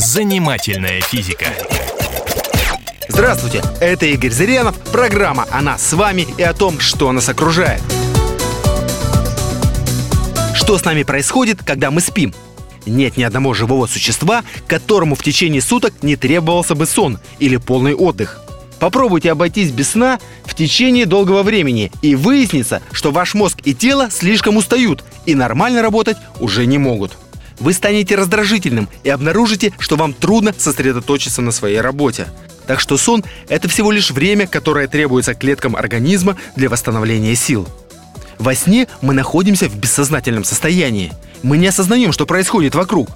Занимательная физика. Здравствуйте, это Игорь Зырянов, программа о нас с вами и о том, что нас окружает. Что с нами происходит, когда мы спим? Нет ни одного живого существа, которому в течение суток не требовался бы сон или полный отдых. Попробуйте обойтись без сна в течение долгого времени, и выяснится, что ваш мозг и тело слишком устают и нормально работать уже не могут. Вы станете раздражительным и обнаружите, что вам трудно сосредоточиться на своей работе. Так что сон – это всего лишь время, которое требуется клеткам организма для восстановления сил. Во сне мы находимся в бессознательном состоянии. Мы не осознаем, что происходит вокруг.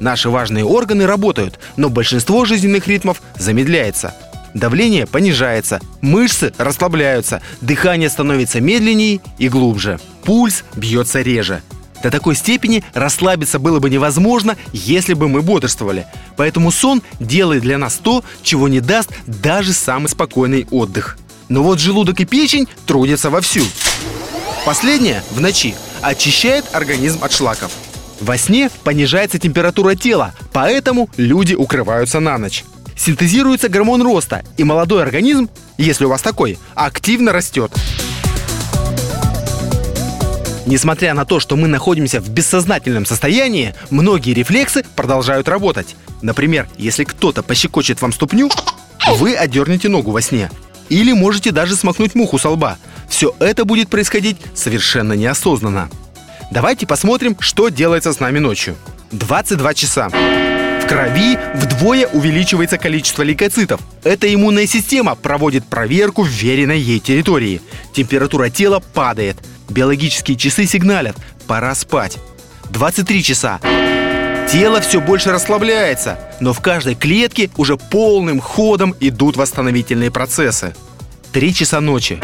Наши важные органы работают, но большинство жизненных ритмов замедляется. Давление понижается, мышцы расслабляются, дыхание становится медленнее и глубже, пульс бьется реже. До такой степени расслабиться было бы невозможно, если бы мы бодрствовали. Поэтому сон делает для нас то, чего не даст даже самый спокойный отдых. Но вот желудок и печень трудятся вовсю. Последнее в ночи очищает организм от шлаков. Во сне понижается температура тела, поэтому люди укрываются на ночь. Синтезируется гормон роста, и молодой организм, если у вас такой, активно растет. Несмотря на то, что мы находимся в бессознательном состоянии, многие рефлексы продолжают работать. Например, если кто-то пощекочет вам ступню, вы отдернете ногу во сне. Или можете даже смахнуть муху со лба. Все это будет происходить совершенно неосознанно. Давайте посмотрим, что делается с нами ночью. 22 часа. В крови вдвое увеличивается количество лейкоцитов. Эта иммунная система проводит проверку вверенной ей территории. Температура тела падает – Биологические часы сигналят «пора спать». 23 часа. Тело все больше расслабляется, но в каждой клетке уже полным ходом идут восстановительные процессы. 3 часа ночи.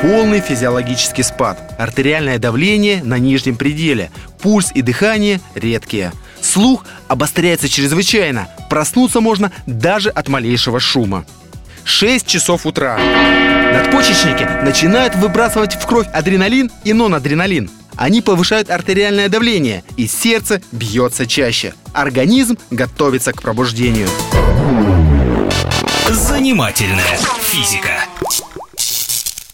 Полный физиологический спад. Артериальное давление на нижнем пределе. Пульс и дыхание редкие. Слух обостряется чрезвычайно. Проснуться можно даже от малейшего шума. 6 часов утра. Надпочечники начинают выбрасывать в кровь адреналин и нонадреналин. Они повышают артериальное давление, и сердце бьется чаще. Организм готовится к пробуждению. Занимательная физика.